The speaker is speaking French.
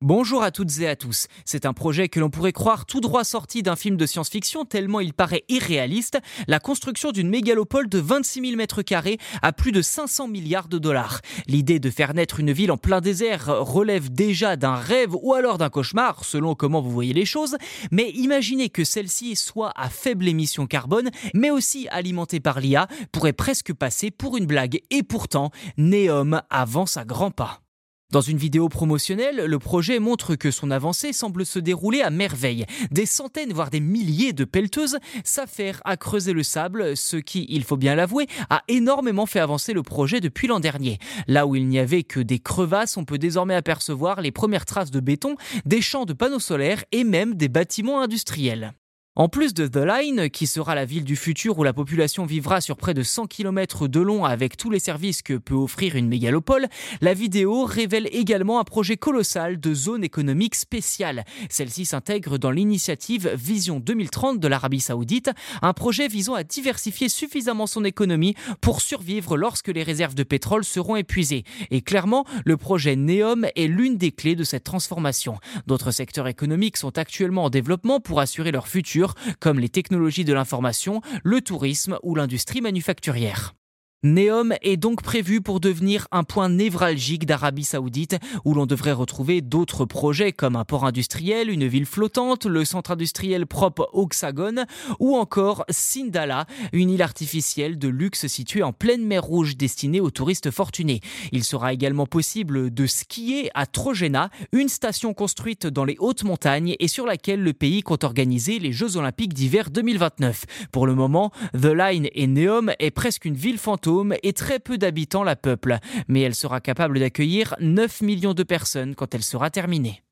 Bonjour à toutes et à tous. C'est un projet que l'on pourrait croire tout droit sorti d'un film de science-fiction tellement il paraît irréaliste, la construction d'une mégalopole de 26 000 mètres carrés à plus de 500 milliards de dollars. L'idée de faire naître une ville en plein désert relève déjà d'un rêve ou alors d'un cauchemar, selon comment vous voyez les choses, mais imaginez que celle-ci soit à faible émission carbone, mais aussi alimentée par l'IA, pourrait presque passer pour une blague. Et pourtant, Neom avance à grands pas. Dans une vidéo promotionnelle, le projet montre que son avancée semble se dérouler à merveille. Des centaines, voire des milliers de pelleteuses s'affairent à creuser le sable, ce qui, il faut bien l'avouer, a énormément fait avancer le projet depuis l'an dernier. Là où il n'y avait que des crevasses, on peut désormais apercevoir les premières traces de béton, des champs de panneaux solaires et même des bâtiments industriels. En plus de The Line, qui sera la ville du futur où la population vivra sur près de 100 km de long avec tous les services que peut offrir une mégalopole, la vidéo révèle également un projet colossal de zone économique spéciale. Celle-ci s'intègre dans l'initiative Vision 2030 de l'Arabie Saoudite, un projet visant à diversifier suffisamment son économie pour survivre lorsque les réserves de pétrole seront épuisées. Et clairement, le projet Neom est l'une des clés de cette transformation. D'autres secteurs économiques sont actuellement en développement pour assurer leur futur comme les technologies de l'information, le tourisme ou l'industrie manufacturière. Neom est donc prévu pour devenir un point névralgique d'Arabie Saoudite où l'on devrait retrouver d'autres projets comme un port industriel, une ville flottante, le centre industriel propre Oxagon ou encore Sindala, une île artificielle de luxe située en pleine mer Rouge destinée aux touristes fortunés. Il sera également possible de skier à Trojena, une station construite dans les hautes montagnes et sur laquelle le pays compte organiser les Jeux olympiques d'hiver 2029. Pour le moment, The Line et Neom est presque une ville fantôme et très peu d'habitants la peuplent, mais elle sera capable d'accueillir 9 millions de personnes quand elle sera terminée.